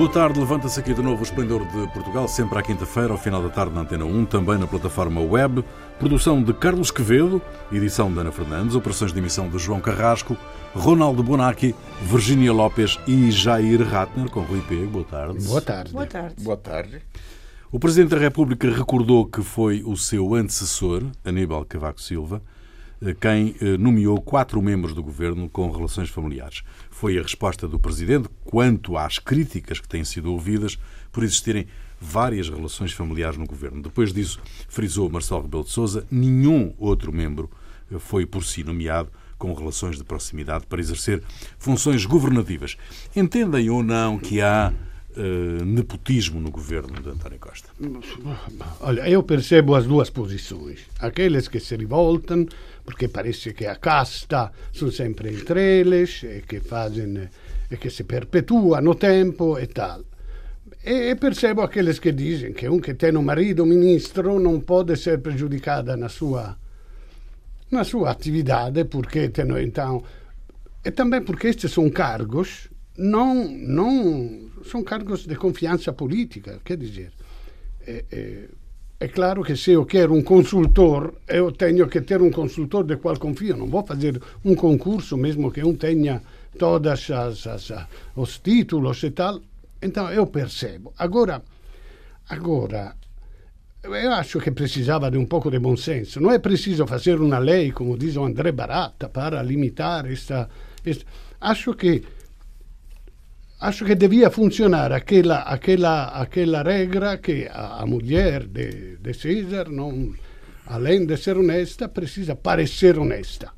Boa tarde, levanta-se aqui de novo o Esplendor de Portugal, sempre à quinta-feira, ao final da tarde na Antena 1, também na plataforma web. Produção de Carlos Quevedo, edição de Ana Fernandes, operações de emissão de João Carrasco, Ronaldo Bonacci, Virginia Lopes e Jair Ratner, com Rui Pego. Boa tarde. Boa tarde. Boa tarde. Boa tarde. O Presidente da República recordou que foi o seu antecessor, Aníbal Cavaco Silva, quem eh, nomeou quatro membros do governo com relações familiares. Foi a resposta do Presidente quanto às críticas que têm sido ouvidas por existirem várias relações familiares no governo. Depois disso, frisou Marcelo Rebelo de Sousa, nenhum outro membro eh, foi por si nomeado com relações de proximidade para exercer funções governativas. Entendem ou não que há uh, nepotismo no governo de António Costa? Olha, eu percebo as duas posições. Aqueles que se rivoltam porque parece que a casta sono sempre entre eles e che, fazem, e che si perpetua no tempo e tal. E, percebo aqueles que dizem que um que tem um marido ministro não pode ser prejudicado na sua, na sua atividade, porque tem, então. E também porque estes são cargos, não, não são cargos de confiança política, quer dizer. É claro que se eu quero um consultor, eu tenho que ter um consultor de qual confio. Não vou fazer um concurso, mesmo que um tenha todos as, as, os títulos e tal. Então eu percebo. Agora, agora, eu acho que precisava de um pouco de bom senso. Não é preciso fazer uma lei, como diz o André Barata, para limitar esta. esta. Acho que acho que devia funcionar aquela, aquela, aquela regra que a, a mulher de, de César, não, além de ser honesta, precisa parecer honesta.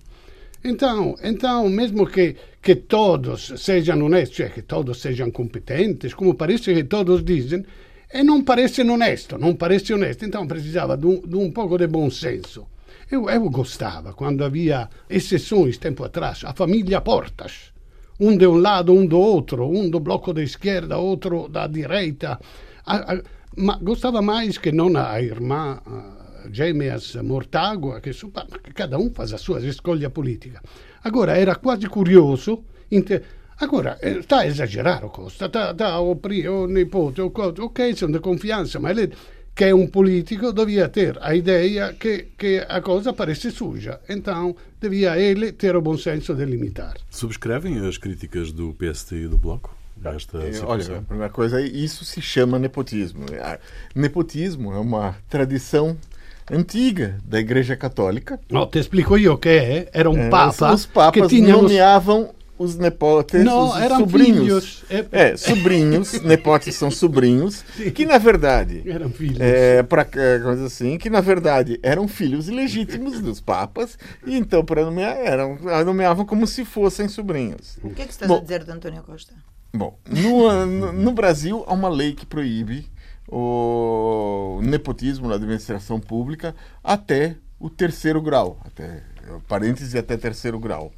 Então, então mesmo que, que todos sejam honestos, cioè que todos sejam competentes, como parece que todos dizem, e não parece honesto, não parece honesto. Então precisava de um, de um pouco de bom senso. Eu, eu gostava quando havia exceções tempo atrás, a família Portas um de um lado, um do outro, um do bloco da esquerda, outro da direita. A, a, ma gostava mais que não a irmã gêmeas Mortágua, que, cada um faz a sua escolha política. Agora, era quase curioso. Agora, está a exagerar o Costa, está, está o, o nipote, ok, são de confiança, mas ele que é um político, devia ter a ideia que, que a coisa parece suja. Então, devia ele ter o bom senso de limitar. Subscrevem as críticas do PST e do Bloco? Esta é, Olha, a primeira coisa, isso se chama nepotismo. Nepotismo é uma tradição antiga da Igreja Católica. Não, te explico eu o que é. Era um é, papa os papas que tinha nomeavam os nepotes, não, os eram sobrinhos. Filhos. É, é sobrinhos, nepotes são sobrinhos, Sim. que na verdade eram filhos. É, para coisa assim, que na verdade eram filhos ilegítimos dos papas, e então para nomear eram nomeavam como se fossem sobrinhos. O que é que estás Bom, a dizer de António Costa? Bom, no, no, no Brasil há uma lei que proíbe o nepotismo na administração pública até o terceiro grau, até parênteses até terceiro grau.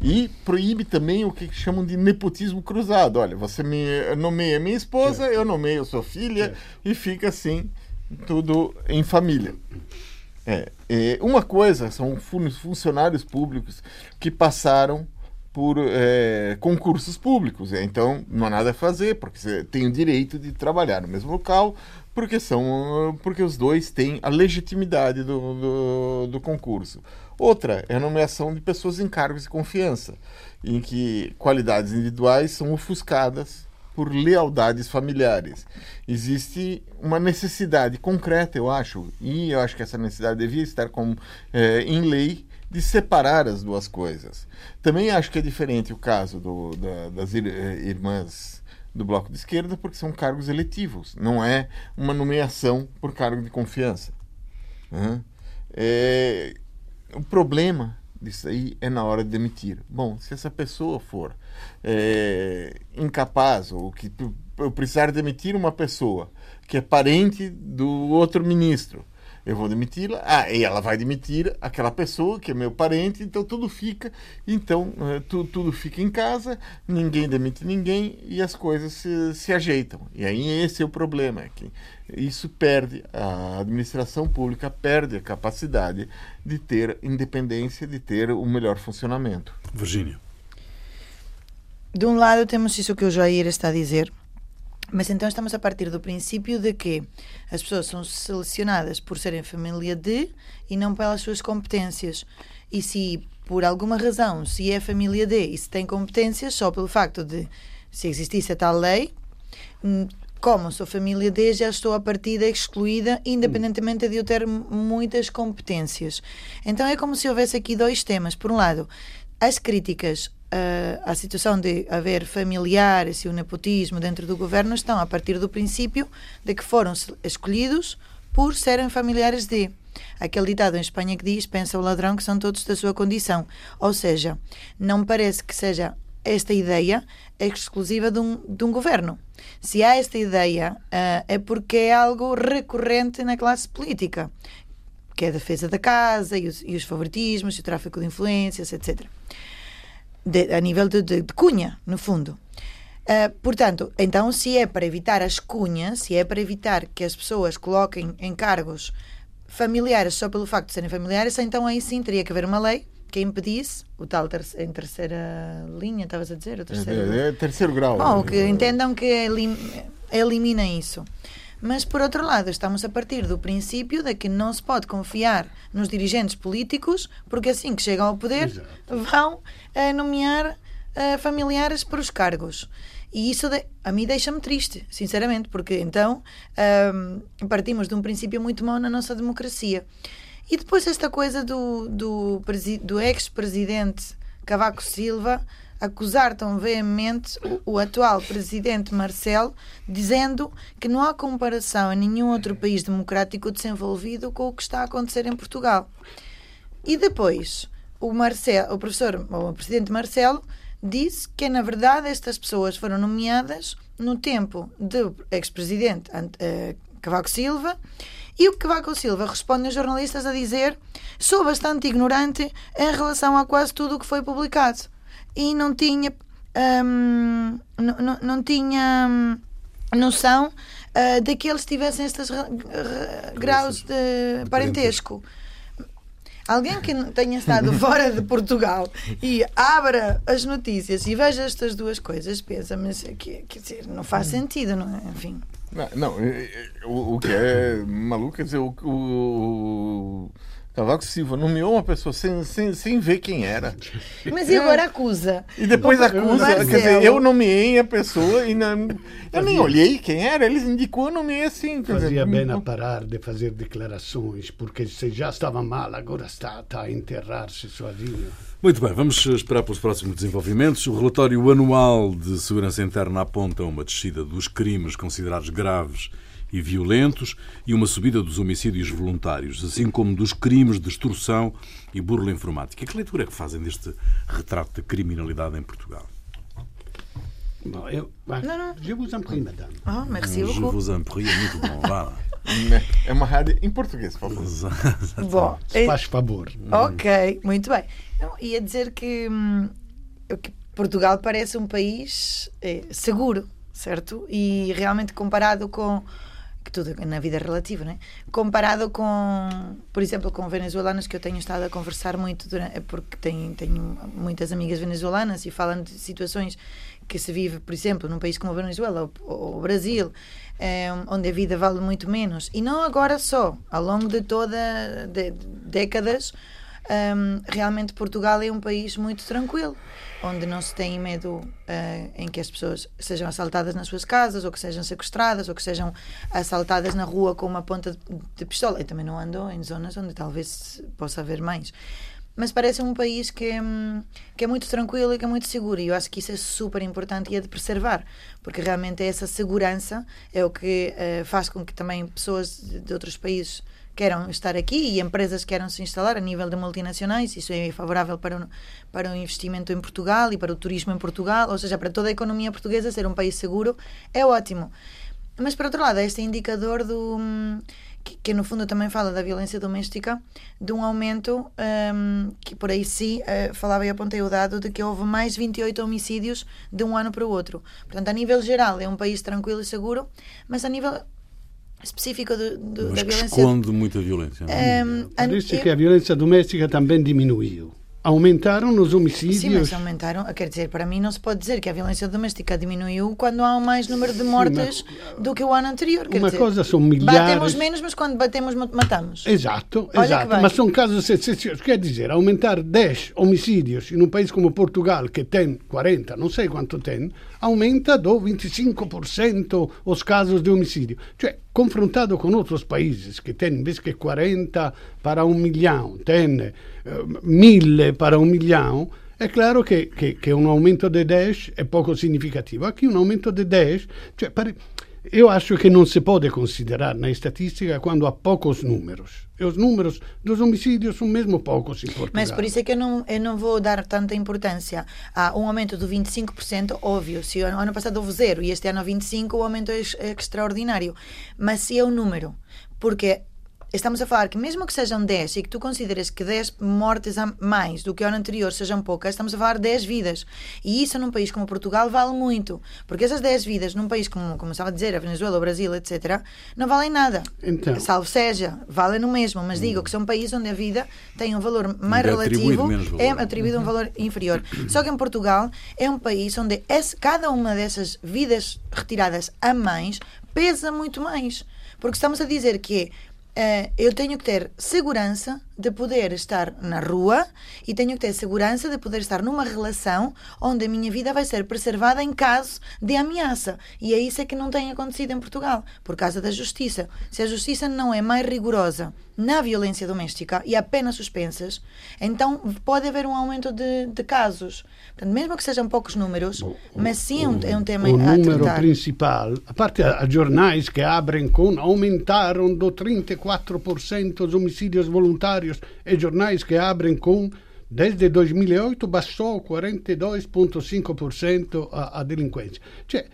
E proíbe também o que chamam de nepotismo cruzado. Olha, você me nomeia minha esposa, eu nomeio sua filha, e fica assim, tudo em família. É, é, uma coisa são funcionários públicos que passaram por é, concursos públicos. Então, não há nada a fazer, porque você tem o direito de trabalhar no mesmo local, porque, são, porque os dois têm a legitimidade do, do, do concurso. Outra é a nomeação de pessoas em cargos de confiança, em que qualidades individuais são ofuscadas por lealdades familiares. Existe uma necessidade concreta, eu acho, e eu acho que essa necessidade devia estar com, é, em lei, de separar as duas coisas. Também acho que é diferente o caso do, da, das ir, irmãs do Bloco de Esquerda, porque são cargos eletivos, não é uma nomeação por cargo de confiança. Uhum. É, o problema disso aí é na hora de demitir. Bom, se essa pessoa for é, incapaz ou que eu precisar demitir uma pessoa que é parente do outro ministro, eu vou demiti-la, ah, e ela vai demitir aquela pessoa que é meu parente, então tudo fica, então tu, tudo fica em casa, ninguém demite ninguém e as coisas se, se ajeitam. E aí esse é o problema, é que isso perde, a administração pública perde a capacidade de ter independência, de ter o melhor funcionamento. Virgínia. De um lado temos isso que o Jair está a dizer, Mas então estamos a partir do princípio de que as pessoas são selecionadas por serem família de e não pelas suas competências. E se por alguma razão, se é família de e se tem competências, só pelo facto de se existisse a tal lei, hum, como sou família D, já estou a partida excluída, independentemente de eu ter muitas competências. Então é como se houvesse aqui dois temas. Por um lado, as críticas uh, à situação de haver familiares e o nepotismo dentro do governo estão a partir do princípio de que foram escolhidos por serem familiares de. Aquele ditado em Espanha que diz: pensa o ladrão que são todos da sua condição. Ou seja, não parece que seja esta ideia exclusiva de um, de um governo. Se há esta ideia, uh, é porque é algo recorrente na classe política, que é a defesa da casa e os, e os favoritismos, e o tráfico de influências, etc. De, a nível de, de, de, cunha, no fundo. Uh, portanto, então, se é para evitar as cunhas, se é para evitar que as pessoas coloquem em cargos familiares só pelo facto de serem familiares, então aí sim teria que haver uma lei que impedisse o tal ter em terceira linha, estavas a dizer? O terceiro, é, é, terceiro grau. Bom, que entendam que elim, elimina isso. Mas, por outro lado, estamos a partir do princípio de que não se pode confiar nos dirigentes políticos, porque assim que chegam ao poder Exato. vão uh, nomear uh, familiares para os cargos. E isso de, a mim deixa-me triste, sinceramente, porque então uh, partimos de um princípio muito mau na nossa democracia. E depois esta coisa do, do, do ex-presidente Cavaco Silva acusar tão veemente o, o, atual presidente Marcelo, dizendo que não há comparação em nenhum outro país democrático desenvolvido com o que está a acontecer em Portugal. E depois, o, Marcelo, o professor, o presidente Marcelo, disse que, na verdade, estas pessoas foram nomeadas no tempo do ex-presidente uh, Cavaco Silva e o Cavaco Silva responde aos jornalistas a dizer: sou bastante ignorante em relação a quase tudo o que foi publicado. E não tinha. Hum, não, não, tinha hum, noção uh, de que eles tivessem estes graus de parentesco. Alguém que tenha estado fora de Portugal e abra as notícias e veja estas duas coisas, pensa, mas quer dizer, não faz sentido, não é? Enfim. Não, não o, o, que é maluco é dizer, o, o, Cavaco Silva nomeou uma pessoa sem, sem, sem ver quem era. Mas e agora acusa? E depois acusa, Marcelo. quer dizer, eu nomeei a pessoa e não, eu nem olhei quem era, eles indicou, eu nomeei assim. Fazia dizer, bem a parar de fazer declarações, porque se já estava mal, agora está, está a enterrar-se sozinho. Muito bem, vamos esperar pelos próximos desenvolvimentos. O relatório anual de segurança interna aponta uma descida dos crimes considerados graves e violentos e uma subida dos homicídios voluntários, assim como dos crimes de extorsão e burla informática. Que leitura é que fazem deste retrato de criminalidade em Portugal? Bom, eu, não, não. Je vous en prie, madame. Oh, merci beaucoup. Je vous en prie, é muito bom. Vá. É uma rádio em português, por favor. Bom, faz favor. Ok, muito bem. Não, ia dizer que, hum, que Portugal parece um país é, seguro, certo? E realmente comparado com que tudo na vida é relativo, né? Comparado com, por exemplo, com venezuelanos que eu tenho estado a conversar muito durante, porque tenho, tenho muitas amigas venezuelanas e falam de situações que se vive, por exemplo, num país como a Venezuela ou o Brasil, é, onde a vida vale muito menos. E não agora só, ao longo de toda de, décadas, um, realmente Portugal é um país muito tranquilo, onde não se tem medo uh, em que as pessoas sejam assaltadas nas suas casas, ou que sejam sequestradas, ou que sejam assaltadas na rua com uma ponta de, de pistola. Eu também não ando em zonas onde talvez possa haver mais. Mas parece um país que, hum, que é muito tranquilo e que é muito seguro. E eu acho que isso é super importante e é de preservar, porque realmente essa segurança é o que uh, faz com que também pessoas de outros países queiram estar aqui e empresas queiram se instalar a nível de multinacionais. Isso é favorável para o, para o investimento em Portugal e para o turismo em Portugal, ou seja, para toda a economia portuguesa ser um país seguro é ótimo. Mas, por outro lado, este indicador do. Que, que, no fundo também fala da violência doméstica, de um aumento um, que por aí sim uh, falava e apontei o dado de que houve mais 28 homicídios de um ano para o outro. Portanto, a nível geral é um país tranquilo e seguro, mas a nível específico do, do, Mas da violência. esconde muita violência. Um, Por isso é que a violência doméstica também diminuiu. Aumentaram os homicídios. Sim, mas aumentaram. Quer dizer, para mim não se pode dizer que a violência doméstica diminuiu quando há mais número de mortes mas, do que o ano anterior. Quer uma dizer, coisa são milhares. Batemos menos, mas quando batemos, matamos. Exato, Olha exato. Mas são casos excepcionais. Quer dizer, aumentar 10 homicídios em um país como Portugal, que tem 40, não sei quanto tem, aumenta do 25% os casos de homicídio. Cioè, confrontado com outros países que têm, invece que 40 para um milhão, tem mille para un milione, è chiaro che, che, che, un aumento di 10 è poco significativo. Qui un aumento di 10, cioè, pare, io acho che non si può considerare na statistica quando há poucos números. E os números dos homicídios são mesmo poucos em Portugal. Mas por isso é que eu não, eu vou dar tanta importância a um aumento de 25%, óbvio. Se o ano passado houve zero e este ano 25%, o aumento é, é extraordinário. Mas se é o número, porque estamos a falar que mesmo que sejam 10 e que tu consideres que 10 mortes a mais do que o ano anterior sejam poucas, estamos a falar de 10 vidas. E isso num país como Portugal vale muito. Porque essas 10 vidas num país como, como estava a dizer, a Venezuela, o Brasil, etc., não valem nada. Então. Salvo seja, valem no mesmo. Mas digo que são países onde a vida tem um valor mais é relativo, valor. é atribuído um valor inferior. Só que em Portugal é um país onde esse, cada uma dessas vidas retiradas a mais pesa muito mais. Porque estamos a dizer que uh, eu tenho que ter segurança de poder estar na rua e tenho que ter segurança de poder estar numa relação onde a minha vida vai ser preservada em caso de ameaça. E é isso é que não tem acontecido em Portugal, por causa da justiça. Se a justiça não é mais rigorosa na violência doméstica e apenas suspensas, então pode haver um aumento de, de casos. Portanto, mesmo que sejam poucos números, mas sim o, é um tema o a número tratar. principal, a parte a jornais que abrem com aumentaram do 34% os homicídios voluntários e jornais que abrem com desde 2008 baixou 42,5% a, a delinquência. Cioè,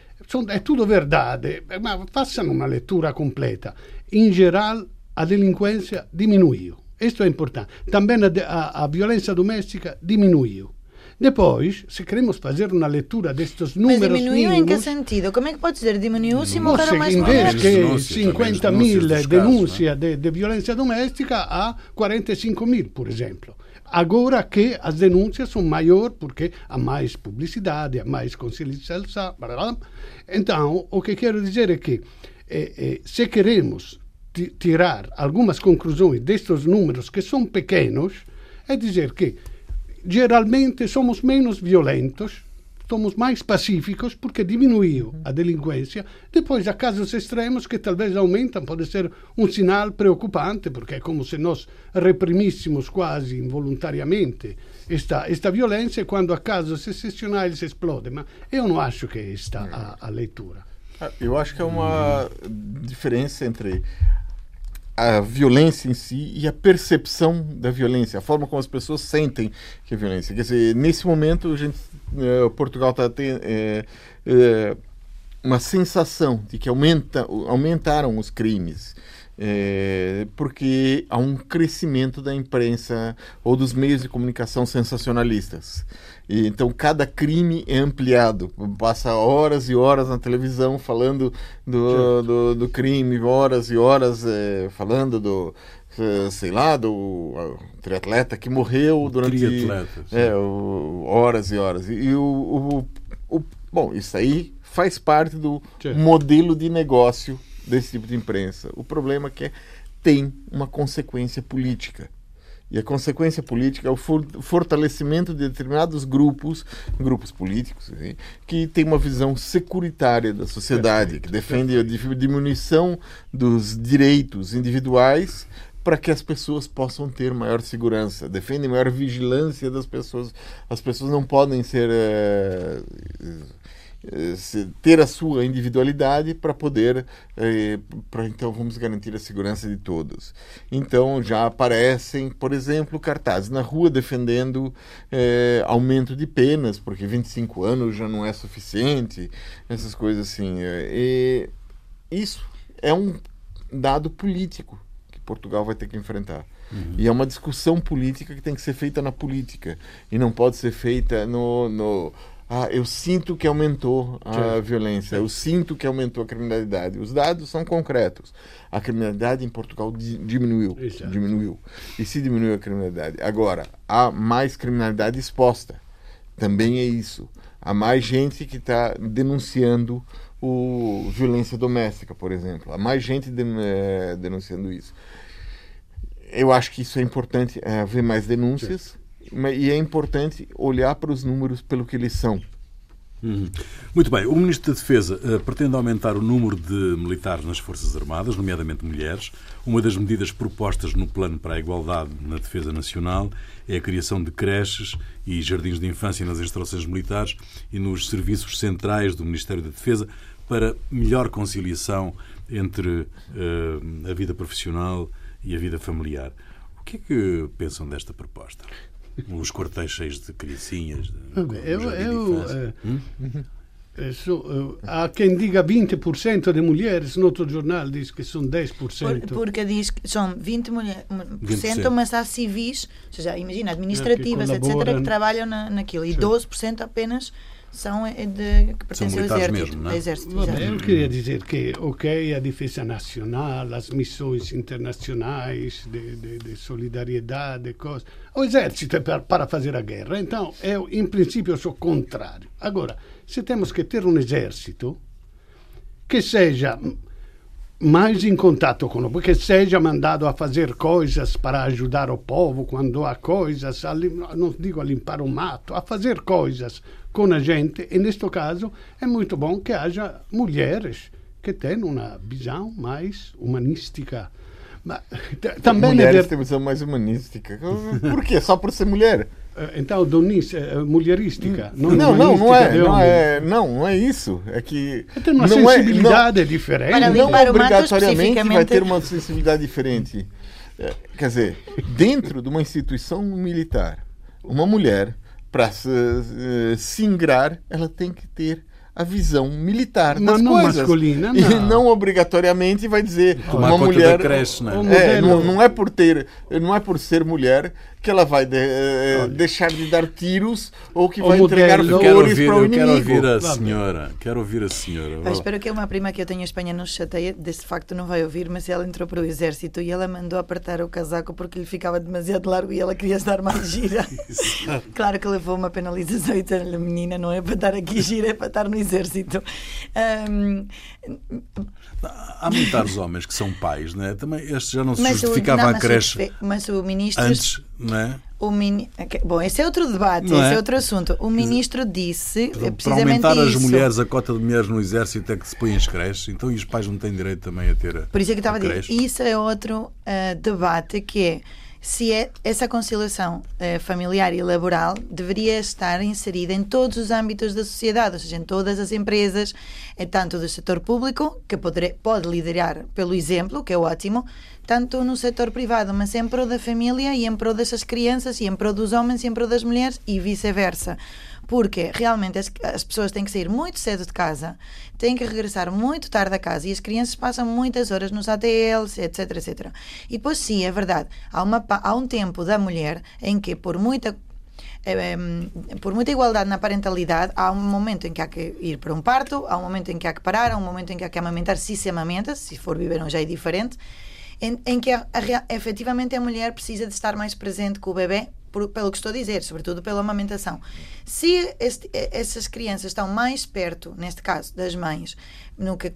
é tudo verdade, mas façam uma leitura completa. Em geral, a delinquência diminuiu. Isto é importante. Também a violência doméstica diminuiu. Depois, se queremos fazer uma leitura destes números Mas diminuiu mínimos, em que sentido? Como é que pode dizer diminuiu se morreram mais mulheres? Em vez que 50 mil denúncias de, de violência doméstica, há 45 mil, por exemplo. Agora que as denúncias são maiores porque há mais publicidade, há mais consciencialização. Então, o que quero dizer é que eh, eh, se queremos tirar algumas conclusões destes números que são pequenos, é dizer que geralmente somos menos violentos, somos mais pacíficos porque diminuiu a delinquência. Depois há casos extremos que talvez aumentam, pode ser um sinal preocupante, porque é como se nós reprimíssemos quase involuntariamente esta, esta violência e quando há casos excepcionais explode. Mas eu não acho que esta a, a leitura. Ah, eu acho que é uma diferença entre a violência em si e a percepção da violência, a forma como as pessoas sentem que é violência. Quer dizer, nesse momento, gente, eh, Portugal está tendo é, é, uma sensação de que aumenta, aumentaram os crimes. Porque há um crescimento da imprensa ou dos meios de comunicação sensacionalistas. E, então cada crime é ampliado. Passa horas e horas na televisão falando do, do, do, crime, horas e horas é, falando do eh, sei lá, do triatleta que morreu durante é, o, horas e horas. E, e o, o, o, bom, isso aí faz parte do Sim. modelo de negócio desse tipo de imprensa. O problema é que tem uma consequência política. E a consequência política é o fortalecimento de determinados grupos, grupos políticos, que têm uma visão securitária da sociedade, que defende a diminuição dos direitos individuais para que as pessoas possam ter maior segurança, defendem maior vigilância das pessoas. As pessoas não podem ser é, ter a sua individualidade para poder, eh, para então vamos garantir a segurança de todos. Então já aparecem, por exemplo, cartazes na rua defendendo eh, aumento de penas, porque 25 anos já não é suficiente, essas coisas assim. E isso é um dado político que Portugal vai ter que enfrentar. Uhum. E é uma discussão política que tem que ser feita na política e não pode ser feita no, no ah, eu sinto que aumentou a violência, eu sinto que aumentou a criminalidade. Os dados são concretos. A criminalidade em Portugal di- diminuiu, Exato. diminuiu. E se diminuiu a criminalidade. Agora, há mais criminalidade exposta. Também é isso. Há mais gente que está denunciando o violência doméstica, por exemplo. Há mais gente den- eh, denunciando isso. Eu acho que isso é importante, é, haver mais denúncias, ma- e é importante olhar para os números pelo que eles são. Uhum. Muito bem. O Ministro da Defesa eh, pretende aumentar o número de militares nas Forças Armadas, nomeadamente mulheres. Uma das medidas propostas no Plano para a Igualdade na Defesa Nacional é a criação de creches e jardins de infância nas instalações militares e nos serviços centrais do Ministério da Defesa para melhor conciliação entre eh, a vida profissional e a vida familiar. O que é que pensam desta proposta? Os quartéis cheios de criancinhas, de, eu, eu, infância. eh, eh, so- eh, há quem diga 20% de mulheres, no outro jornal diz que são 10%. Por- porque diz que são 20%, mulher, um, por 20%. cento, mas há civis, ou seja, imagina, administrativas, etc., colaboram. que trabalham na, naquilo. E Sim. 12% apenas são eh, de, que pertencem ao militares exército. mesmo, não é? ao exército, eu queria dizer que, ok, a defesa nacional, as missões internacionais de, de, de solidariedade, coisas. O exército é para, para fazer a guerra. Então, eu, em princípio, sou contrário. Agora, se temos que ter um exército que seja mais em contato com o povo, que seja mandado a fazer coisas para ajudar o povo quando há coisas, a lim- não digo a limpar o mato, a fazer coisas com a gente. E neste caso é muito bom que haja mulheres que tenham uma visão mais humanística. Mas também é Mulheres ver- têm visão mais humanística. Por quê? Só por ser mulher? eh, então donis, eh, mulherística, não, Não, não, não humanística é, não é, não, não é isso. É que Tem uma não é- sensibilidade diferente. Para não, limpar não mato obrigatoriamente vai ter uma sensibilidade diferente. É, Quer dizer, dentro de uma instituição militar, uma mulher para se, eh, se ingrar, ela tem que ter a visão militar Mas das não coisas. masculina, E não. não obrigatoriamente vai dizer Tomar uma mulher creche, não é? Não, não é por ter, não é por ser mulher que ela vai de- eh, deixar de dar tiros ou que vai entregar modelo- Eu quero flores ouvir, para o eu quero inimigo. ouvir a senhora. Quero ouvir a senhora. Pá, espero que uma prima que eu tenho em Espanha não se chateie, desse facto não vai ouvir, mas ela entrou para o exército e ela mandou apertar o casaco porque lhe ficava demasiado largo e ela queria estar mais gira. claro que levou uma penalização e disse menina, não é para estar aqui gira, é para estar no exército. Ahm, Há militares homens que são pais, não é? Também este já não se mas o, justificava não, a o creche mas o ministro antes, não é? O mini... Bom, esse é outro debate, Não esse é? é outro assunto. O ministro disse Para precisamente aumentar as isso. mulheres, a cota de mulheres no exército é que se põem as creches, então e os pais não têm direito também a ter a, Por isso é que estava a dizer, creche? isso é outro ah, debate que é se é, essa conciliação eh, familiar e laboral deveria estar inserida em todos os âmbitos da sociedade, ou seja, em todas as empresas, eh, tanto do setor público, que pode liderar pelo exemplo, que é ótimo, tanto no setor privado, mas em prol da família e em prol dessas crianças e em prol dos homens e em prol das mulheres e vice-versa. Porque realmente as, as pessoas têm que sair muito cedo de casa, têm que regressar muito tarde a casa e as crianças passam muitas horas nos ATLs, etc, etc. E depois sim, é verdade, há, uma, há um tempo da mulher em que por muita eh, por muita igualdade na parentalidade, há um momento em que há que ir para um parto, há um momento em que há que parar, há um momento em que há que amamentar, se se amamenta, se for biberon já é diferente, em, em que a, a, efetivamente a mulher precisa de estar mais presente com o bebê, por- pelo que estou a dizer, sobretudo pela amamentação. Se este- essas crianças estão mais perto, neste caso, das mães, no que,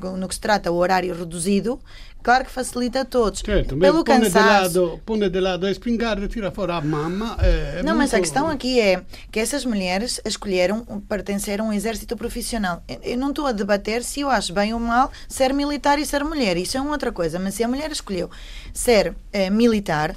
no, no que se trata o horário reduzido, claro que facilita a todos. Certo, pelo põe de, cansaço. lado, de lado a espingarda, tira fora a mama. É, é Não, mas a muito- questão aqui é que essas mulheres escolheram pertencer a um exército profissional. Eu- não estou a debater se eu acho bem ou mal ser militar e ser mulher. Isso é uma outra coisa. Mas se a mulher escolheu ser eh, militar,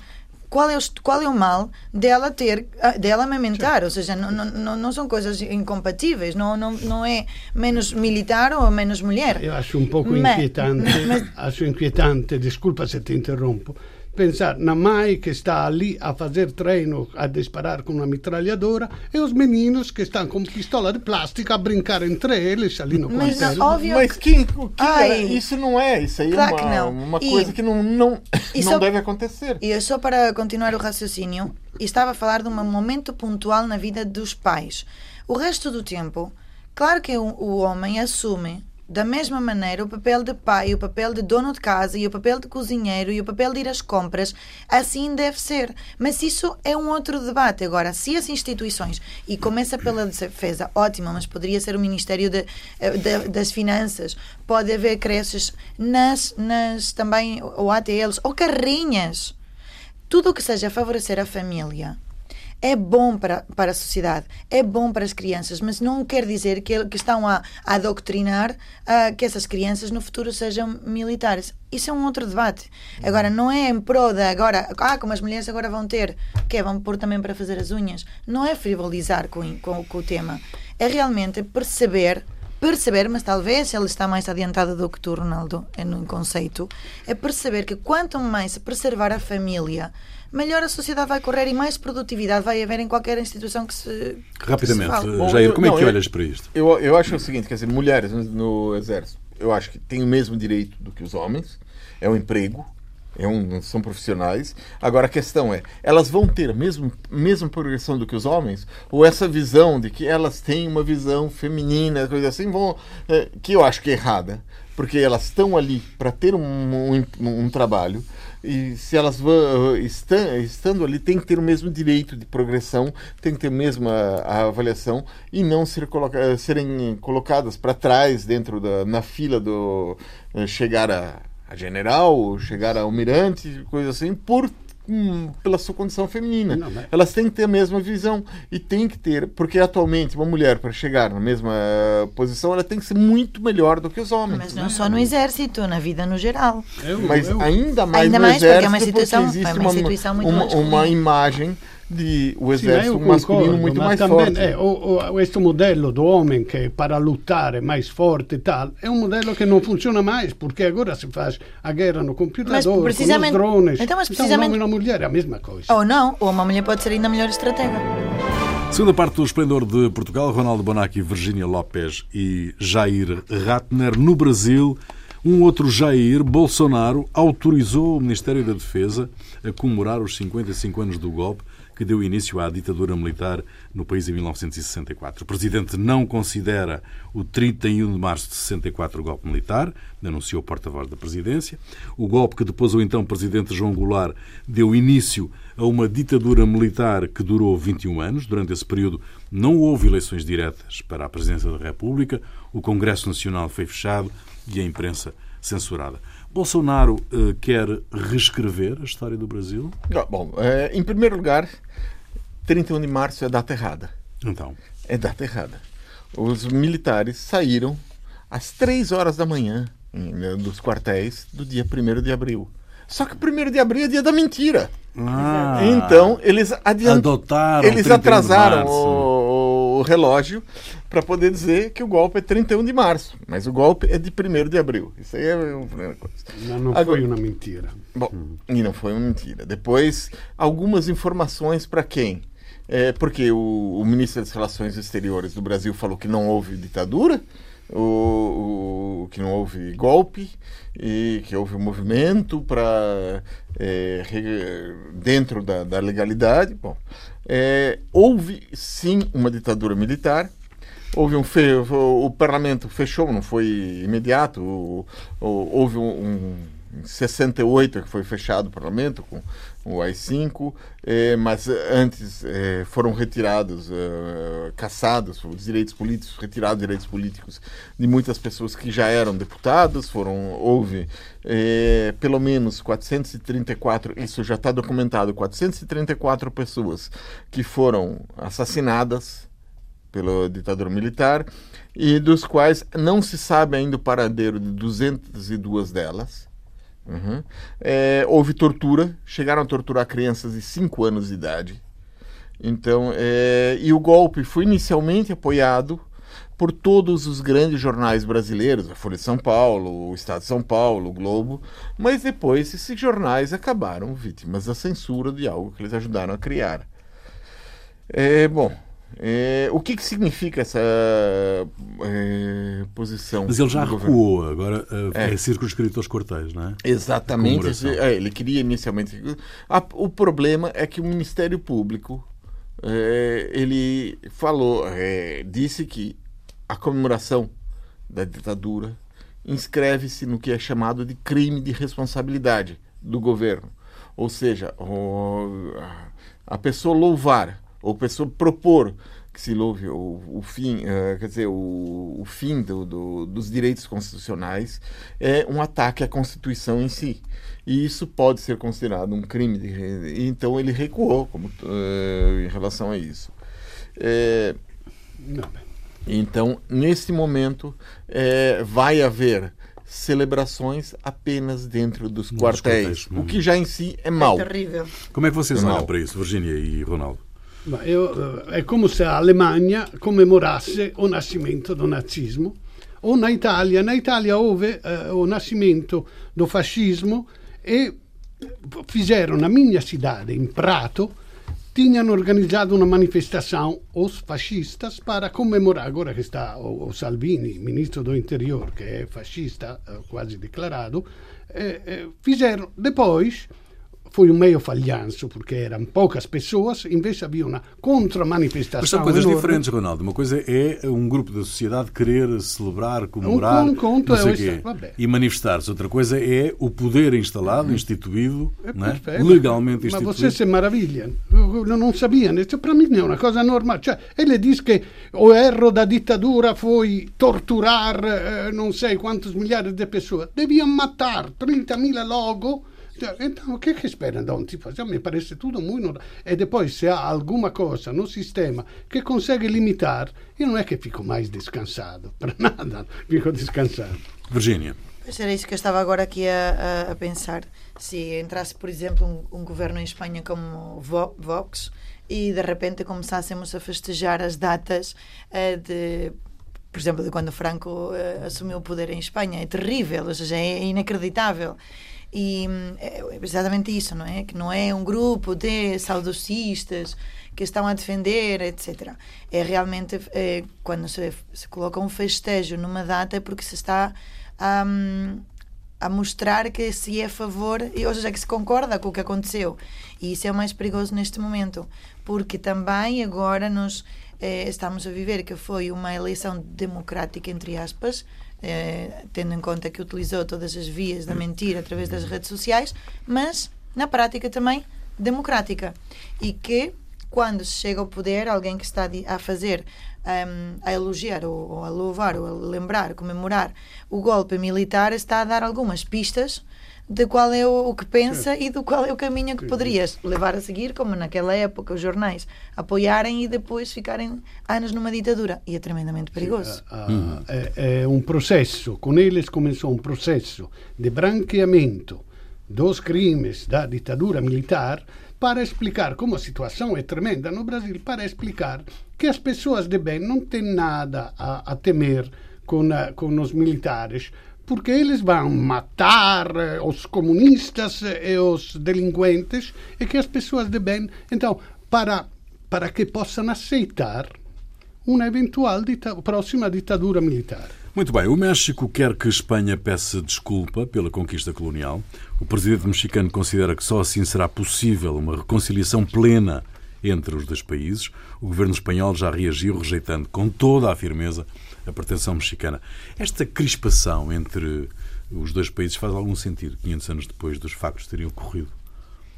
qual é, o, qual é o mal dela ter, ah, dela amamentar? Ou seja, não, não, não, não são coisas incompatíveis. Não, não, não é menos militar ou menos mulher. Eu acho um pouco Mas- inquietante, mas- acho inquietante, desculpa se te interrompo, pensar na mãe que está ali a fazer treino, a disparar com uma metralhadora, e os meninos que estão com pistola de plástico a brincar entre eles ali no Mas quartel. óbvio Mas quem, quem Ai. era? isso não é, isso aí Claro é que uma, não. uma E- coisa que não, não, e não só- deve acontecer. E eu só para continuar o raciocínio, estava a falar de um momento pontual na vida dos pais. O resto do tempo, claro que o, o homem assume da mesma maneira o papel de pai, o papel de dono de casa e o papel de cozinheiro e o papel de ir às compras. Assim deve ser. Mas isso é um outro debate. Agora, se as instituições, e começa pela defesa, ótima, mas poderia ser o Ministério de- eh, de- das Finanças, pode haver creches nas, nas também, ou ATLs, ou carrinhas tudo o que seja favorecer a família é bom para, para a sociedade, é bom para as crianças, mas não quer dizer que, que estão a, a ah, que essas crianças no futuro sejam militares. Isso é um outro debate. Agora, não é em prol da agora, ah, como as mulheres agora vão ter, que é, vão pôr também para fazer as unhas. Não é frivolizar com, com, com o tema. É realmente perceber perceber, mas talvez ele está mais adiantado do que tu, Ronaldo, é no conceito, é perceber que quanto mais se preservar a família, melhor a sociedade vai correr e mais produtividade vai haver em qualquer instituição que se Rapidamente, que se. Bom, Jair, eu- como é não, que eu- olhas para isto? Eu, eu acho o seguinte, quer dizer, mulheres no, no exército, eu acho que têm o mesmo direito do que os homens, é um emprego, é um, são profissionais. Agora a questão é, elas vão ter a mesmo, mesma progressão do que os homens? Ou essa visão de que elas têm uma visão feminina, coisa assim, vão, é, que eu acho que é errada, porque elas estão ali para ter um, um, um trabalho, e se elas vão, estão, estando ali, tem que ter o mesmo direito de progressão, tem que ter a mesma avaliação e não ser coloca, serem colocadas para trás dentro da na fila do eh, chegar a, a general, chegar a almirante, coisa assim, por hum, pela sua condição feminina. Não, mas- Elas têm que ter a mesma visão e tem que ter, porque atualmente uma mulher para chegar na mesma eh, posição, ela tem que ser muito melhor do que os homens. Mas né? não só no exército, na vida no geral. Eu- Mas eu- ainda mais Ainda no mais porque é exército, uma instituição- existe é uma instituição muito uma, masculina. uma imagem de o exército eu masculino concordo, muito ma mais também forte. é, o, o, questo modello do homem que para lutar é mais forte e tal, é um modelo que não funciona mais, porque agora se faz a guerra no computador, com os precisamente- drones. então, mas um precisamente- homem e uma mulher é a mesma coisa. Ou não, ou uma mulher pode ser ainda melhor estratega. Segunda parte do Esplendor de Portugal, Ronaldo Bonacci, Virgínia Lopes e Jair Ratner. No Brasil, um outro Jair, Bolsonaro, autorizou o Ministério da Defesa a comemorar os 55 anos do golpe que deu início à ditadura militar no país em 1964. O presidente não considera o 31 de março de 64 o golpe militar, anunciou o porta-voz da presidência. O golpe que depois o então presidente João Goulart deu início a uma ditadura militar que durou 21 anos. Durante esse período não houve eleições diretas para a presidência da República, o Congresso Nacional foi fechado e a imprensa censurada. Bolsonaro eh, quer reescrever a história do Brasil? Ah, Bom, eh, em primeiro lugar, 31 de março é data errada. Então, É data errada. Os militares saíram às 3 horas da manhã né, dos quartéis do dia 1 de abril. Só que 1 de abril é dia da mentira. Ah, Então, eles adiantaram. Adotaram Eles 31 de atrasaram o, o relógio para poder dizer que o golpe é 31 de março. Mas o golpe é de 1 de abril. Isso aí é a primeira coisa. Não, não Agora- foi uma mentira. Bom, e não foi uma mentira. Depois, algumas informações para quem? É, porque o, o ministro das Relações Exteriores do Brasil falou que não houve ditadura, o, o- que não houve golpe, e que houve um movimento para dentro da, da legalidade. Bom, é, houve sim uma ditadura militar. Houve um fe... o parlamento fechou, não foi imediato. houve um, um em 68 que foi fechado o parlamento com o AI-5, eh, mas antes eh, foram retirados, eh, caçados os direitos políticos, retirados direitos políticos de muitas pessoas que já eram deputados, foram houve eh, pelo menos 434, isso já está documentado, 434 pessoas que foram assassinadas pelo ditador militar e dos quais não se sabe ainda o paradeiro de 202 delas. Uhum. É, houve tortura, chegaram a torturar crianças de 5 anos de idade. Então, é, e o golpe foi inicialmente apoiado por todos os grandes jornais brasileiros, a Folha de São Paulo, o Estado de São Paulo, o Globo, mas depois esses jornais acabaram vítimas da censura de algo que eles ajudaram a criar. É, bom, é, o que, que significa essa é, posição? Mas ele já recuou, agora uh, é. É. circunscrito aos quartéis, não é? Exatamente. É, ele queria inicialmente. O problema é que o Ministério Público é, ele falou, é, disse que a comemoração da ditadura inscreve-se no que é chamado de crime de responsabilidade do governo. Ou seja, o- a pessoa louvar ou a pessoa propor que se louve o, o fim, eh, quer dizer, o, o fim do- do- dos direitos constitucionais é um ataque à Constituição em si. E isso pode ser considerado um crime. De, então ele recuou como, eh, em relação a isso. Vabbè. então, nesse momento, eh, vai haver celebrações apenas dentro dos quartéis, quartéis, o hum. que já em si é mau. É terrível. Como é que vocês Não. olham para isso, Virginia e Ronaldo? Io, eh, è come se a Alemagna commemorasse o nascimento do nazismo o na Italia, na Italia houve eh, o nascimento do fascismo e fizeram na minha cidade, em Prato, tinham organizado uma manifestação os fascistas para comemorar, agora que está o, o Salvini, ministro do interior, que é fascista, quase declarado, eh, eh, fizeram depois foi um meio falhanço, porque eram poucas pessoas, invece havia uma contra-manifestação Mas são coisas enorme. diferentes, Ronaldo. Uma coisa é um grupo da sociedade querer celebrar, comemorar, Um conto não sei é quê, isso, e manifestar-se. Outra coisa é o poder instalado, instituído, É não é? perfeito. legalmente instituído. você se meraviglia, non sabiam, Cioè, per me è una cosa normale. Cioè, ele diz che o erro da ditadura foi torturar eh, non sei quantos milhares de pessoas. Deviam matar 30.000 logo. Cioè, Então, o que que esperam da um tipo? Cioè, mi parece tudo muito. E depois, se há alguma coisa no sistema que consegue limitar, eu não é que fico mais descansado. Para nada, fico descansado. Virginia, Pois era isso que eu estava agora aqui a, a- a pensar. Se entrasse, por exemplo, um, um governo em Espanha como Vox e de repente começássemos a festejar as datas eh, de, por exemplo, de quando Franco eh, assumiu o poder em Espanha. É terrível, ou seja, é inacreditável. E hum, é exatamente isso, não é? Que não é um grupo de saudosistas que estão a defender, etc. É realmente eh, quando se, se coloca um festejo numa data é porque se está a, hum, a mostrar que se é a favor, ou seja, que se concorda com o que aconteceu. E isso é o mais perigoso neste momento, porque também agora nós eh, estamos a viver que foi uma eleição democrática, entre aspas, eh, tendo em conta que utilizou todas as vias da mentira através das redes sociais, mas na prática também democrática. E que quando chega ao poder, alguém que está a fazer, hum, a elogiar ou, ou a louvar ou a lembrar, comemorar o golpe militar, está a dar algumas pistas de qual é o, o que pensa e do qual é o caminho que poderias levar a seguir, como naquela época os jornais apoiarem e depois ficarem anos numa ditadura. E é tremendamente perigoso. Ah, ah, è, è un processo, con eles começou um processo de branqueamento dos crimes da ditadura militar para explicar como a situação é tremenda no Brasil, para explicar que as pessoas de bem não têm nada a, a temer com, a, com os militares, porque eles vão matar eh, os comunistas eh, e os delinquentes e que as pessoas de bem, então, para, para que possam aceitar uma eventual dita próxima ditadura militar. Muito bem, o México quer que Espanha peça desculpa pela conquista colonial. O presidente mexicano considera que só assim será possível uma reconciliação plena entre os dois países. O governo espanhol já reagiu, rejeitando com toda a firmeza a pretensão mexicana. Esta crispação entre os dois países faz algum sentido, 500 anos depois dos factos terem ocorrido?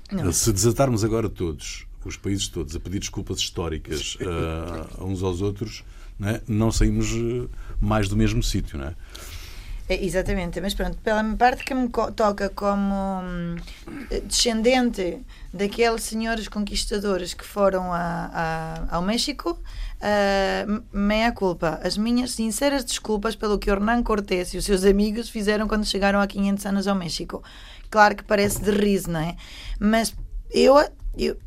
Não. Se desatarmos agora todos, os países todos, a pedir desculpas históricas uh, uns aos outros, não, é? não saímos uh, mais do mesmo sítio, não é? É, exatamente, mas pronto, pela parte que me toca como hum, descendente daqueles senhores conquistadores que foram a, a- ao México, uh, meia culpa. As minhas sinceras desculpas pelo que Hernán Cortés e os seus amigos fizeram quando chegaram há 500 anos ao México. Claro que parece de riso, não é? Mas eu, eu,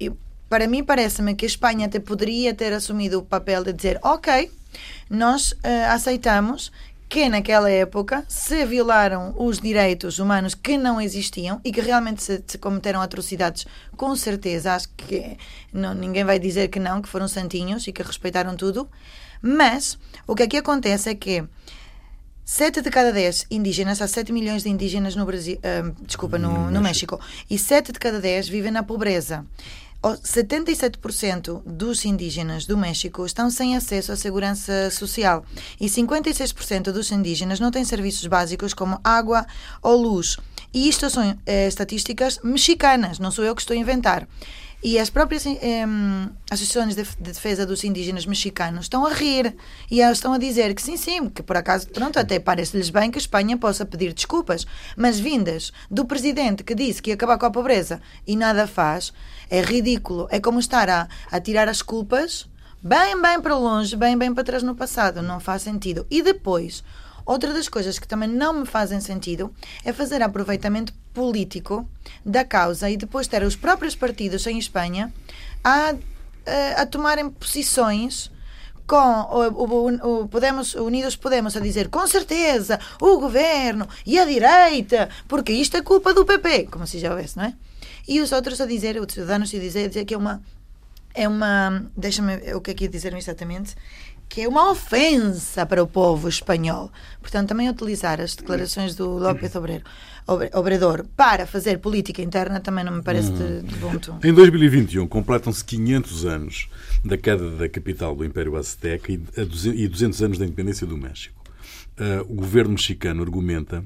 eu para mim parece-me que a Espanha até poderia ter assumido o papel de dizer ok, nós uh, aceitamos que naquela época se violaram os direitos humanos que não existiam e que realmente se, se cometeram atrocidades, com certeza, acho que não, ninguém vai dizer que não, que foram santinhos e que respeitaram tudo, mas o que aqui acontece é que 7 de cada 10 indígenas, há 7 milhões de indígenas no Brasil, uh, desculpa, no, no México, e 7 de cada 10 vivem na pobreza. 77% dos indígenas do México estão sem acesso à segurança social e 56% dos indígenas não têm serviços básicos como água ou luz. E isto são eh, estatísticas mexicanas, não sou eu que estou a inventar. E as próprias associações de, de, defesa dos indígenas mexicanos estão a rir e elas estão a dizer que sim, sim, que por acaso, pronto, até parece-lhes bem que a Espanha possa pedir desculpas, mas vindas do presidente que disse que ia acabar com a pobreza e nada faz, é ridículo. É como estar a, a tirar as culpas bem, bem para longe, bem, bem para trás no passado. Não faz sentido. E depois, outra das coisas que também não me fazem sentido é fazer aproveitamento político da causa e depois ter os próprios partidos em Espanha a, a, a tomarem posições com o, o, o, Podemos, Unidos Podemos a dizer com certeza o governo e a direita, porque isto é culpa do PP, como se já houvesse, não é? E os outros a dizer, os cidadãos a dizer, a dizer que é uma. É uma. Deixa-me. O que é que ia dizer exatamente? Que é uma ofensa para o povo espanhol. Portanto, também utilizar as declarações do López Obreiro, Obrador para fazer política interna também não me parece de, de bom tom. Em 2021 completam-se 500 anos da queda da capital do Império Azteca e 200 anos da independência do México. Uh, o governo mexicano argumenta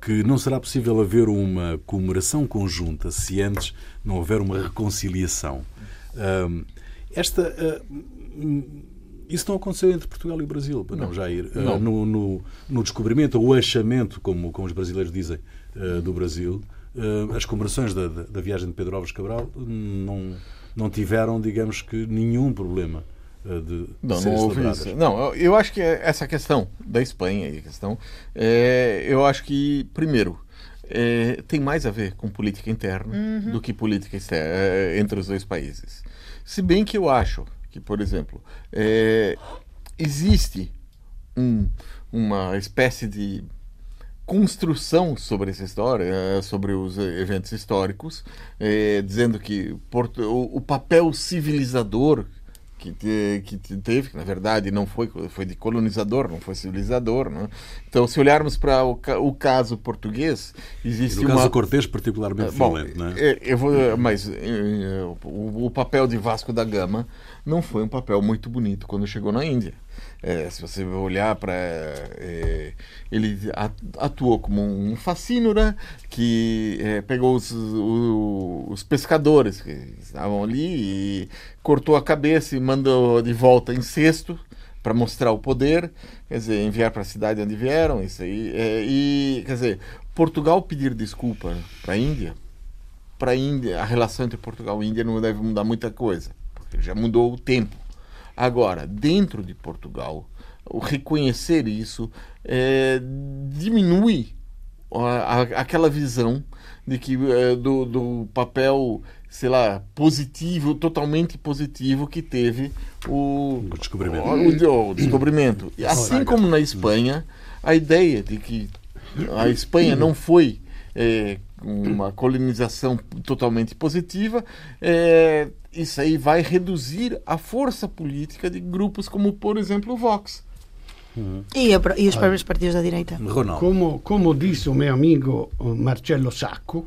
que não será possível haver uma comemoração conjunta se antes não houver uma reconciliação. Uh, esta uh, isso não aconteceu entre Portugal e o Brasil, não, não Jair. Não. Uh, no, no, no, descobrimento, ou achamento, como, como os brasileiros dizem, uh, do Brasil, uh, as comemorações da, da, da, viagem de Pedro Alves Cabral não, não tiveram, digamos que, nenhum problema. De, não, não houve isso. Não, eu acho que essa questão da Espanha, a questão, é, eu acho que, primeiro, é, tem mais a ver com política interna uhum. do que política externa, é, entre os dois países. Se bem que eu acho que, por exemplo, é, existe um, uma espécie de construção sobre essa história, é, sobre os eventos históricos, é, dizendo que o, o papel civilizador que, que teve, que na verdade não foi, foi de colonizador, não foi civilizador. Né? Então, se olharmos para o, o, caso português, existe e no uma... caso Cortés, particularmente Bom, violento, né? eu vou, mas eh, o, o papel de Vasco da Gama não foi um papel muito bonito quando chegou na Índia. É, se você olhar para. É, ele atuou como um facínora que é, pegou os, o, os pescadores que estavam ali e cortou a cabeça e mandou de volta em cesto para mostrar o poder, quer dizer, enviar para a cidade onde vieram, isso aí. É, e, quer dizer, Portugal pedir desculpa para a Índia, para a Índia, a relação entre Portugal e Índia não deve mudar muita coisa, já mudou o tempo. Agora, dentro de Portugal, o reconhecer isso é, diminui a, a, aquela visão de que é, do, do papel sei lá, positivo, totalmente positivo que teve o, o descobrimento. O, o descobrimento. Assim como na Espanha, a ideia de que a Espanha não foi é, uma colonização totalmente positiva, é, isso aí vai reduzir a força política de grupos como, por exemplo, o Vox. Uhum. E, a, e, os próprios partidos da direita. Como, como disse o meu amigo Marcello Sacco,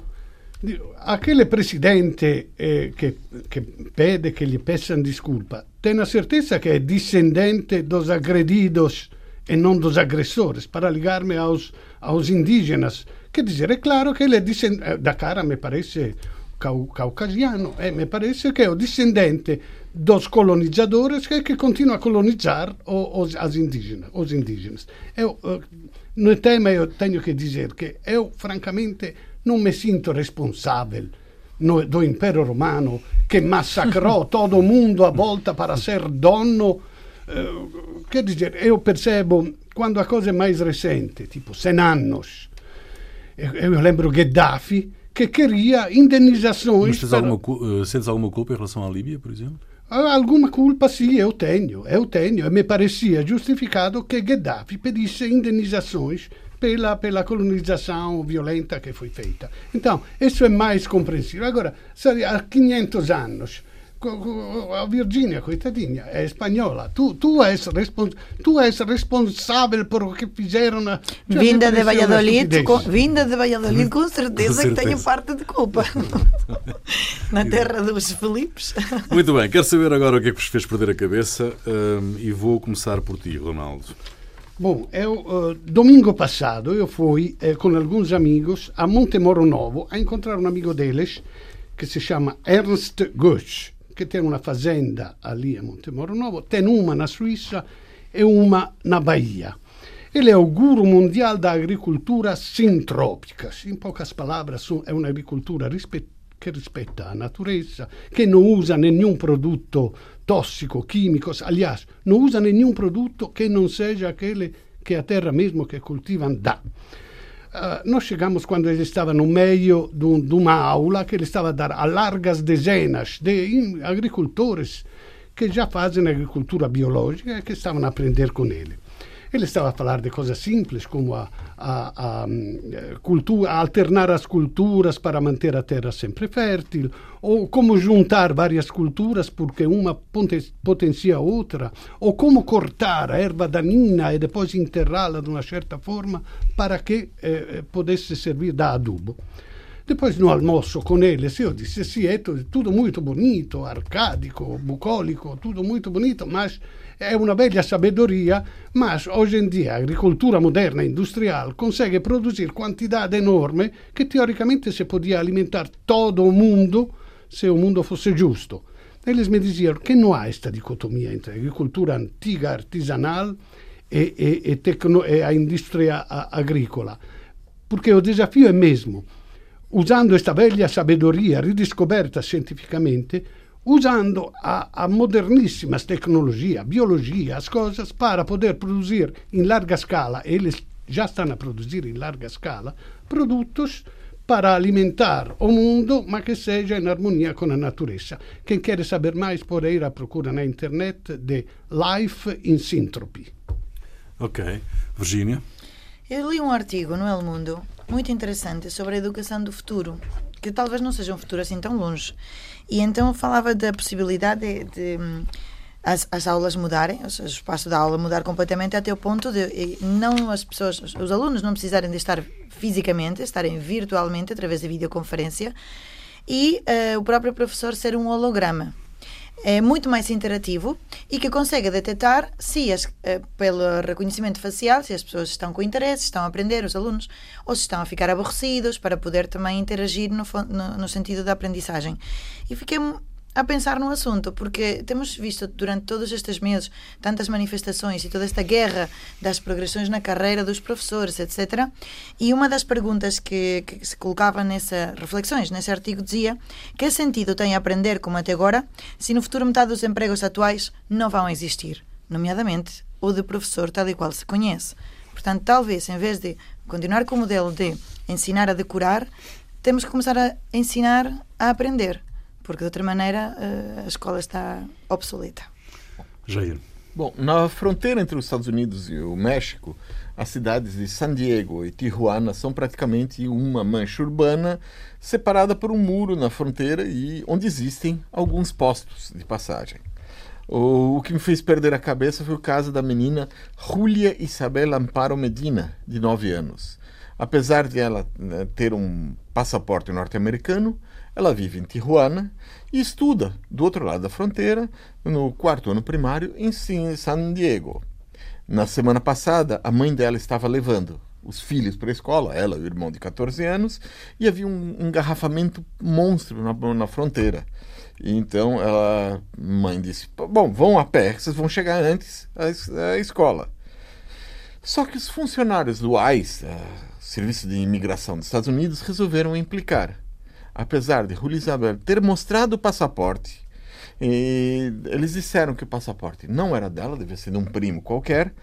aquele presidente eh, que, que pede que lhe peçam desculpa, tem a certeza que é descendente dos agredidos e não dos agressores, para ligar-me aos, aos indígenas. Quer dizer, é claro que ele é descendente, eh, da cara me parece cau caucasiano, e me parece que é o descendente dos colonizadores que, que continua a colonizar os, as indígenas, os indígenas. Eu, uh, no tema eu tenho que dizer que eu, francamente, não me sinto responsável no, do Império Romano que massacrou todo mundo a volta para ser dono. Uh, quer dizer, eu percebo quando a coisa é mais recente, tipo 100 anos. Eu, eu lembro Gheddafi queria indenizações. Mas tens alguma, uh, sentes alguma culpa em relação à Líbia, por exemplo? Alguma culpa sim, eu tenho, eu tenho. E me parecia justificado que Gheddafi pedisse indenizações pela, pela colonização violenta que foi feita. Então, isso é mais compreensível. Agora, há 500 anos, a Virgínia, coitadinha, é espanhola. Tu, tu, és, respons tu és responsável por o que fizeram. Na, vinda, de Valladolid, com, vinda de Valladolid, com certeza, com certeza. que tenho parte de culpa. na terra dos Filipes. Muito bem, quero saber agora o que é que vos fez perder a cabeça um, e vou começar por ti, Ronaldo. Bom, eu, uh, domingo passado eu fui eh, com alguns amigos a Montemoro Novo a encontrar um amigo deles que se chama Ernst Goetz che tem una fazenda ali a Montemoro Novo, tem uma na Suíça e uma na Bahia. Ele é o guru mundial da agricultura sintrópica. In poucas palavras, é uma agricultura che rispetta a natureza, che non usa nenhum produto tossico, químico, aliás, non usa nenhum produto che non seja aquele che a terra mesmo che coltivam dá. Uh, nós chegamos quando ele estava no meio de, um, de, uma aula que ele estava a dar a largas dezenas de agricultores que já fazem agricultura biológica e que estavam a aprender com ele. Ele estava a falar de coisas simples, como a, a, a, cultura, a alternar as culturas para manter a terra sempre fértil, ou como juntar várias culturas porque uma potencia a outra, ou como cortar a erva daninha e depois enterrá-la de uma certa forma para que eh, pudesse servir da adubo. Depois no almoço com eles eu disse, sì, é tudo muito bonito, arcádico, bucólico, tudo muito bonito, mas è una bella sabedoria, mas hoje em dia agricultura moderna industrial consegue produzir quantidade enorme que teoricamente se podia alimentar todo o mundo se o mundo fosse giusto. Eles me diziam que não há esta dicotomia entre agricultura antiga, artesanal e, e, e, tecno, e a indústria agrícola, porque o desafio é mesmo, usando esta velha sabedoria ridescoberta cientificamente, usando a, a moderníssimas tecnologias, biologia, as coisas, para poder produzir em larga escala, eles já estão a produzir em larga escala, produtos para alimentar o mundo, mas que seja em harmonia com a natureza. Quem quer saber mais pode ir à procura na internet de Life in Syntropy. Ok. Virginia? Eu li um artigo no El Mundo muito interessante sobre a educação do futuro, que talvez não seja um futuro assim tão longe. E então falava da possibilidade de, de as, as, aulas mudarem, ou seja, o espaço da aula mudar completamente até o ponto de não as pessoas, os alunos não precisarem de estar fisicamente, estarem virtualmente através da videoconferência e uh, o próprio professor ser um holograma é muito mais interativo e que consegue detectar se, as, eh, pelo reconhecimento facial, se as pessoas estão com interesse, estão a aprender, os alunos, ou se estão a ficar aborrecidos, para poder também interagir no, no, no sentido da aprendizagem. E fiquei a pensar no assunto, porque temos visto durante todos estes meses tantas manifestações e toda esta guerra das progressões na carreira dos professores, etc. E uma das perguntas que, que se colocava nessas reflexões, nesse artigo, dizia que sentido tem aprender como até agora se no futuro metade dos empregos atuais não vão existir, nomeadamente o de professor tal e qual se conhece. Portanto, talvez, em vez de continuar com o modelo de ensinar a decorar, temos que começar a ensinar a aprender porque de outra maneira eh, a escola está obsoleta. Jair. Bom, na fronteira entre os Estados Unidos e o México, as cidades de San Diego e Tijuana são praticamente uma mancha urbana separada por um muro na fronteira e onde existem alguns postos de passagem. O, que me fez perder a cabeça foi o caso da menina Julia Isabel Amparo Medina, de 9 anos. Apesar de ela né, ter um passaporte norte-americano, ela vive em Tijuana e estuda do outro lado da fronteira, no quarto ano primário, em San Diego. Na semana passada, a mãe dela estava levando os filhos para a escola, ela e o irmão de 14 anos, e havia um engarrafamento monstro na, na fronteira. Então a mãe disse: Bom, vão a pé, vocês vão chegar antes à, escola. Só que os funcionários do ICE, Serviço de Imigração dos Estados Unidos, resolveram implicar apesar de Julia Isabel ter mostrado o passaporte, eles disseram que o passaporte não era dela, devia ser de um primo qualquer,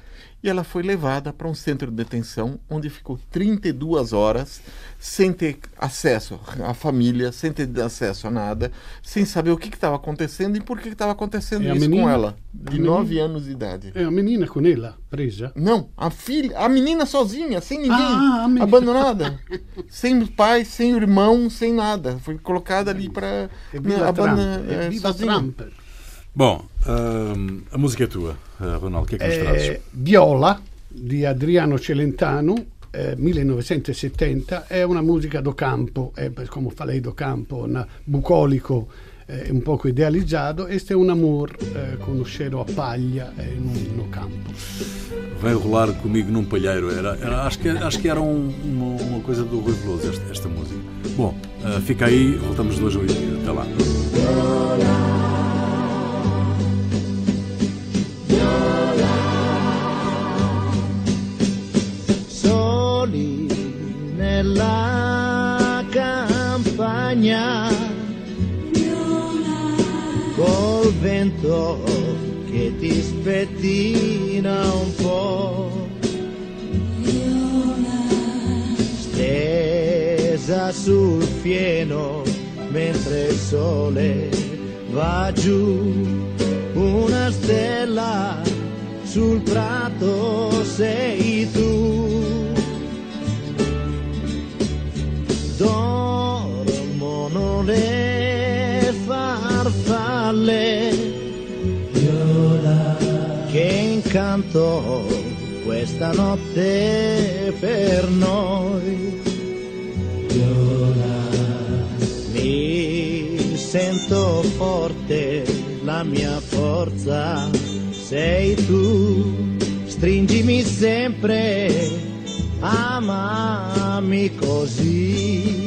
e ela foi levada para um centro de detenção onde ficou 32 horas sem ter acesso à família, sem ter acesso a nada, sem saber o que estava acontecendo e por que estava acontecendo a isso menina? com ela, de menina? 9 anos de idade. É a menina com ela, presa. Não, a filha, a menina sozinha, sem ninguém, Ah, abandonada, sem pai, sem irmão, sem nada, foi colocada ali para. E viva sozinha. Trump. Bom, hum, a música é tua, uh, Ronaldo. O que é que nos trazes? Eh, Viola di Adriano Celentano, eh, 1970, è una musica do campo, è come falei do campo, un bucolico eh, un poco idealizzato, este è un amor eh, con o cheiro a palha eh, no, no campo. Vem rolar comigo num palheiro. Era, era- acho, que, acho que era um- uma, uma coisa do Rui Veloso, esta, esta música. Bom, uh, fica aí, voltamos de hoje ao dia. Até lá. Nella campagna. Col vento che ti spettina un po' stesa sul fieno mentre il sole va giù. Una stella sul prato sei tu dormono le farfalle che incanto questa notte per noi mi sento forte, la mia forza sei tu, stringimi sempre, amami così.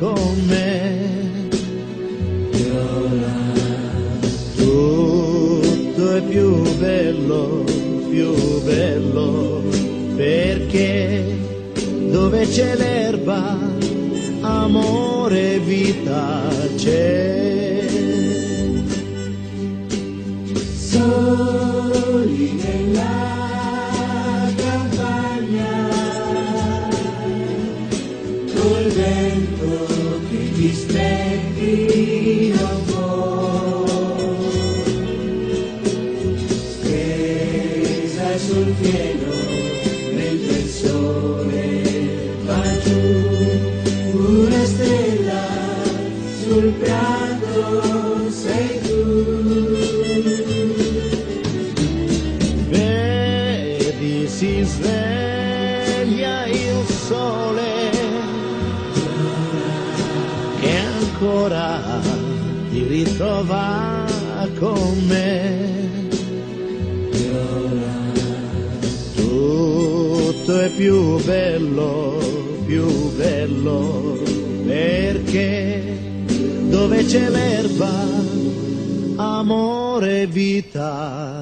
Con me. Tutto è più bello, più bello, perché dove c'è l'erba, amore e vita c'è. Soli nella Είστε εντύπωση ritrova con me. Tutto è più bello, più bello, perché dove c'è l'erba, amore e vita